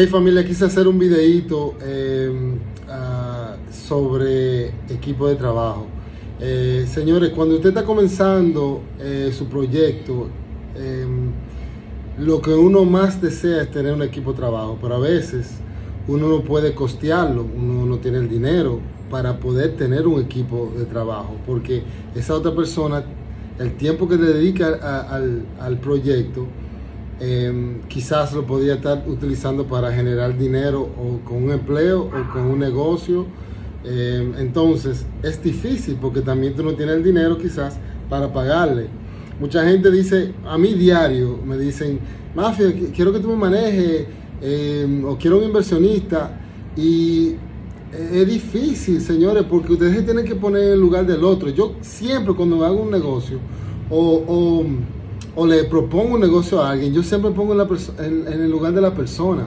Hey familia, quise hacer un videito eh, ah, sobre equipo de trabajo. Eh, señores, cuando usted está comenzando eh, su proyecto, em, lo que uno más desea es tener un equipo de trabajo, pero a veces uno no puede costearlo, uno no tiene el dinero para poder tener un equipo de trabajo, porque esa otra persona, el tiempo que dedica al, al proyecto, Em, quizás lo podía estar utilizando para generar dinero o con un empleo o con un negocio. Em, entonces es difícil porque también tú no tienes el dinero quizás para pagarle. Mucha gente dice, a mí diario me dicen, Mafia, quiero que tú me manejes em, o quiero un inversionista. Y es difícil, señores, porque ustedes tienen que poner en el lugar del otro. Yo siempre cuando hago un negocio o o le propongo un negocio a alguien, yo siempre pongo en, el lugar de la persona.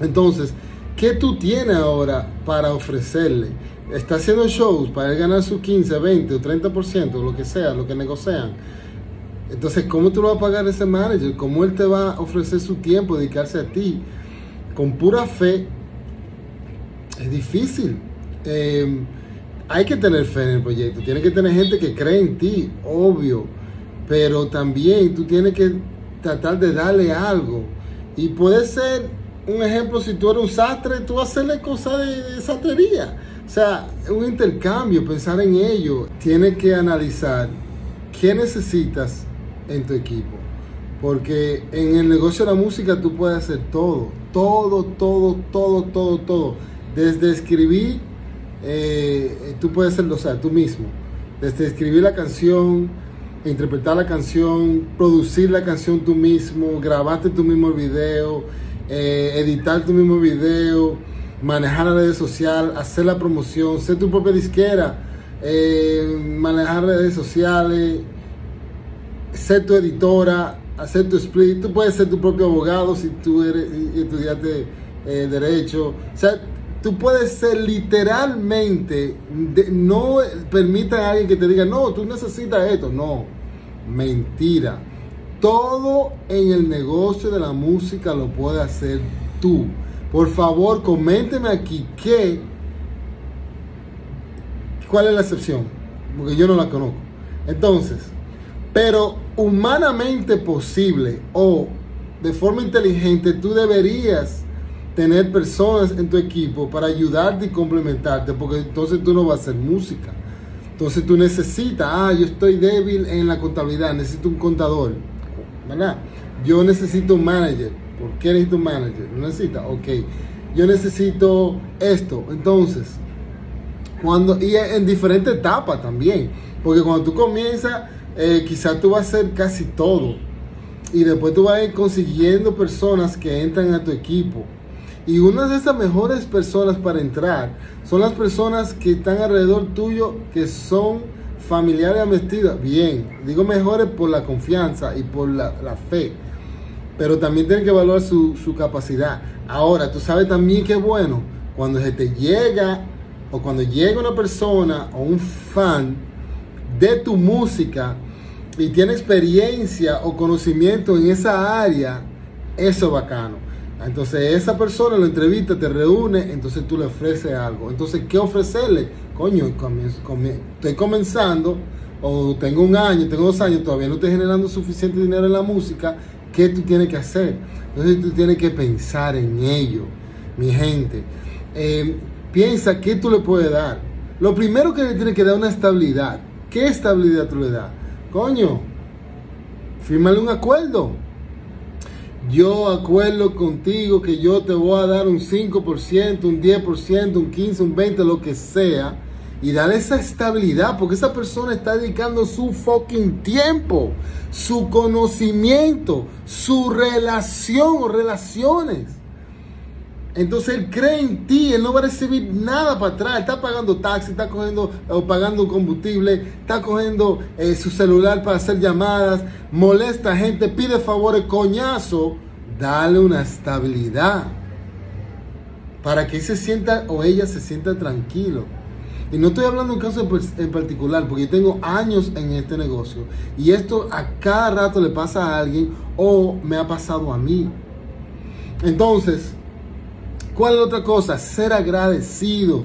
Entonces, ¿qué tú tienes ahora para ofrecerle? Está haciendo shows para él ganar su 15, 20 o 30%, lo que sea, lo que negocian. Entonces, ¿cómo tú lo vas a pagar ese manager? ¿Cómo él te va a ofrecer su tiempo, dedicarse a ti? Con pura fe, es difícil. Eh, hay que tener fe en el proyecto, tiene que tener gente que cree en ti, obvio pero también tú tienes que tratar de darle algo. Y puede ser un ejemplo, si tú eres un sastre, tú hacerle cosas de, sastrería. O sea, un intercambio, pensar en ello. Tienes que analizar qué necesitas en tu equipo. Porque en el negocio de la música tú puedes hacer todo. Todo, todo, todo, todo, todo. Desde escribir, eh, tú puedes hacerlo, o sea, tú mismo. Desde escribir la canción, interpretar la canción, producir la canción tú mismo, grabarte tu mismo video, eh, editar tu mismo video, manejar las redes sociales, hacer la promoción, ser tu propia disquera, eh, manejar redes sociales, ser tu editora, hacer tu split. Tú puedes ser tu propio abogado si tú eres, estudiaste eh, derecho. O sea, tú puedes ser literalmente, no permita a alguien que te diga, no, tú necesitas esto, no, mentira. Todo en el negocio de la música lo puedes hacer tú. Por favor, coménteme aquí qué, cuál es la excepción, porque yo no la conozco. Entonces, pero humanamente posible o de forma inteligente, tú deberías tener personas en tu equipo para ayudarte y complementarte, porque entonces tú no vas a hacer música. Entonces tú necesitas, ah, yo estoy débil en la contabilidad, necesito un contador, ¿verdad? Yo necesito un manager. ¿Por qué necesito un manager? ¿No necesita? Ok. Yo necesito esto. Entonces, cuando, y en diferentes etapas también, porque cuando tú comienzas, eh, quizás tú vas a hacer casi todo. Y después tú vas a ir consiguiendo personas que entran a tu equipo y una de esas mejores personas para entrar son las personas que están alrededor tuyo, que son familiares vestidas. Bien, digo mejores por la confianza y por la, fe. Pero también tienen que evaluar su, su capacidad. Ahora, tú sabes también que bueno cuando se te llega o cuando llega una persona o un fan de tu música y tiene experiencia o conocimiento en esa área, eso es bacano. Entonces esa persona lo entrevista, te reúne, entonces tú le ofreces algo. Entonces, ¿qué ofrecerle? Coño, estoy comenzando, o tengo un año, tengo dos años, todavía no estoy generando suficiente dinero en la música, ¿qué tú tienes que hacer? Entonces tú tienes que pensar en ello, mi gente. Eh, piensa qué tú le puedes dar. Lo primero que le tienes que dar es una estabilidad. ¿Qué estabilidad tú le das? Coño, fírmale un acuerdo yo acuerdo contigo que yo te voy a dar un 5%, un 10%, un 15%, un 20%, lo que sea. Y darle esa estabilidad, porque esa persona está dedicando su fucking tiempo, su conocimiento, su relación o relaciones. Entonces él cree en ti, él no va a recibir nada para atrás. Está pagando taxi, está cogiendo o pagando combustible, está cogiendo eh, su celular para hacer llamadas, molesta a gente, pide favores, coñazo. Dale una estabilidad para que se sienta o ella se sienta tranquilo. Y no estoy hablando de un caso en particular, porque yo tengo años en este negocio y esto a cada rato le pasa a alguien o me ha pasado a mí. Entonces, ¿Cuál es otra cosa? Ser agradecido.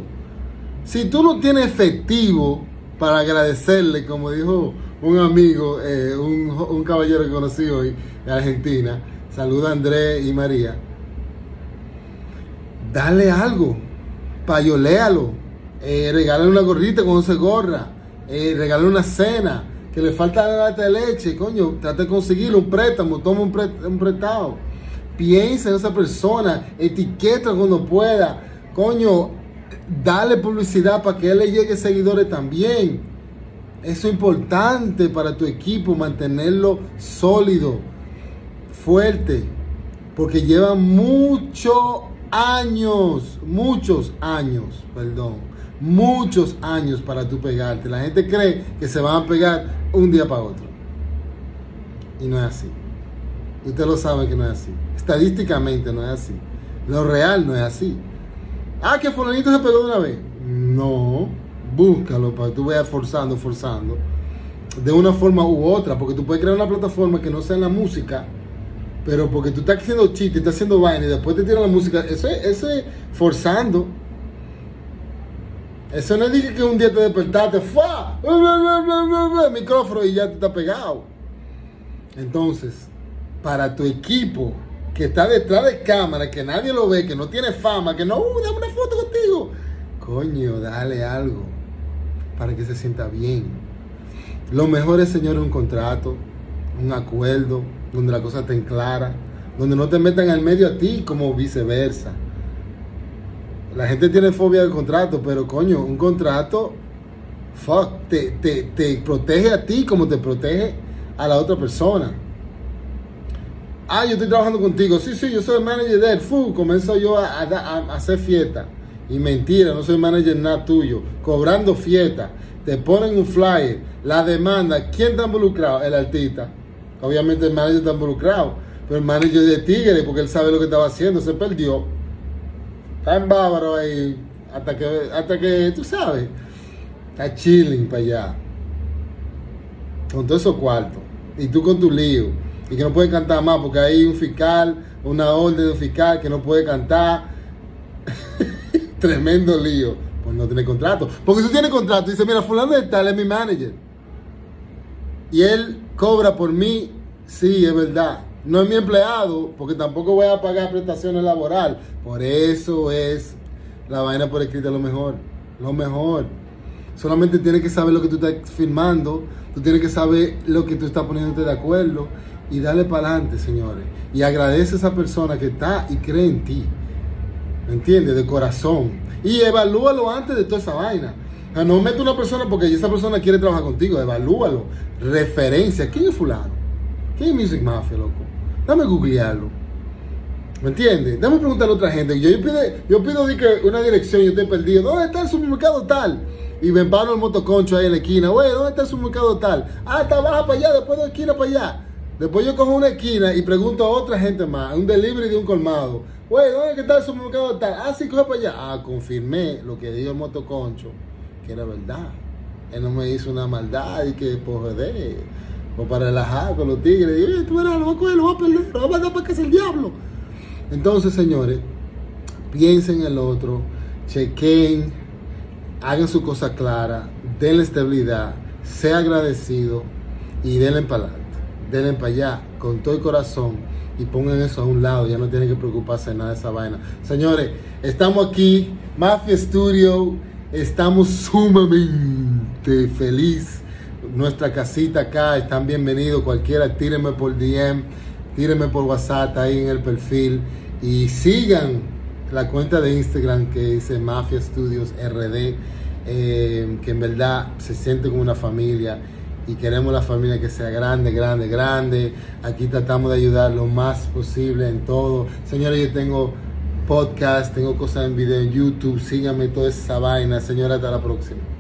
Si tú no tienes efectivo para agradecerle, como dijo un amigo, eh, un, caballero que conocí hoy de Argentina, saluda a Andrés y María, dale algo, payoléalo, eh, regálale una gorrita cuando se gorra, eh, regálale una cena, que le falta la de leche, coño, trate de conseguirlo, un préstamo, toma un, un prestado. Piensa en esa persona, etiqueta cuando pueda, coño, dale publicidad para que él le llegue seguidores también. Eso es importante para tu equipo, mantenerlo sólido, fuerte, porque lleva muchos años, muchos años, perdón, muchos años para tú pegarte. La gente cree que se van a pegar un día para otro. Y no es así. Usted lo sabe que no es así. Estadísticamente no es así. Lo real no es así. Ah, que fulanito se pegó de una vez. No, búscalo para que tú vayas forzando, forzando. De una forma u otra, porque tú puedes crear una plataforma que no sea en la música, pero porque tú estás haciendo chiste, estás haciendo vaina y después te tiran la música, eso es, eso es forzando. Eso no es que un día te despertaste, ¡fua! micrófono y ya te está pegado. Entonces, para tu equipo que está detrás de cámara, que nadie lo ve, que no tiene fama, que no, uh, dame una foto contigo. Coño, dale algo para que se sienta bien. Lo mejor es, señor, un contrato, un acuerdo, donde la cosa esté clara, donde no te metan al medio a ti como viceversa. La gente tiene fobia del contrato, pero coño, un contrato fuck, te, te, te protege a ti como te protege a la otra persona. Ah, yo estoy trabajando contigo. Sí, sí, yo soy el manager de él. Fu, comienzo yo a, hacer fiesta. Y mentira, no soy manager nada tuyo. Cobrando fiesta. Te ponen un flyer. La demanda. ¿Quién está involucrado? El artista. Obviamente el manager está involucrado. Pero el manager de Tigre, porque él sabe lo que estaba haciendo, se perdió. Está en bávaro ahí, hasta que, hasta que, tú sabes, está chilling para allá. Con todo esos cuartos. Y tú con tu lío. Y que no puede cantar más porque hay un fiscal, una orden de fiscal que no puede cantar. Tremendo lío. Pues no tiene contrato. Porque tú tienes contrato dice, mira, fulano de tal es mi manager. Y él cobra por mí, sí, es verdad no es mi empleado, porque tampoco voy a pagar prestaciones laborales. Por eso es la vaina por escrita lo mejor. Lo mejor. Solamente tienes que saber lo que tú estás firmando, tú tienes que saber lo que tú estás poniéndote de acuerdo y darle para adelante, señores. Y agradece a esa persona que está y cree en ti. ¿Me entiendes? De corazón. Y evalúalo antes de toda esa vaina. O sea, no mete una persona porque esa persona quiere trabajar contigo. Evalúalo. Referencia. ¿Quién es fulano? ¿Quién es Music Mafia, loco? Dame googlearlo. ¿Me entiendes? Dame preguntarle a otra gente. Yo, pido, yo pido una dirección yo estoy perdido. ¿Dónde está el supermercado tal? Y me paro el motoconcho ahí en la esquina. Güey, ¿dónde está el supermercado tal? Ah, está baja para allá, después de la esquina para allá. Después yo cojo una esquina y pregunto a otra gente más, un delivery de un colmado. Güey, ¿dónde está el supermercado tal? Ah, sí, coge para allá. Ah, confirmé lo que dijo el motoconcho, que era verdad. Él no me hizo una maldad y que por de o para relajar con los tigres. Tú verás, lo voy a lo a perder, lo voy a mandar para es el diablo. Entonces, señores, piensen en el otro, chequen, hagan su cosa clara, denle estabilidad, sea agradecido y denle adelante. Denle para allá con todo el corazón y pongan eso a un lado. Ya no tienen que preocuparse de nada de esa vaina. Señores, estamos aquí, Mafia Studio. Estamos sumamente felices nuestra casita acá, están bienvenidos, cualquiera, tírenme por DM, tírenme por WhatsApp ahí en el perfil y sigan la cuenta de Instagram que dice Mafia Studios RD, eh, que en verdad se siente como una familia y queremos la familia que sea grande, grande, grande. Aquí tratamos de ayudar lo más posible en todo. Señores, yo tengo podcast, tengo cosas en video en YouTube, síganme toda esa vaina. Señora, hasta la próxima.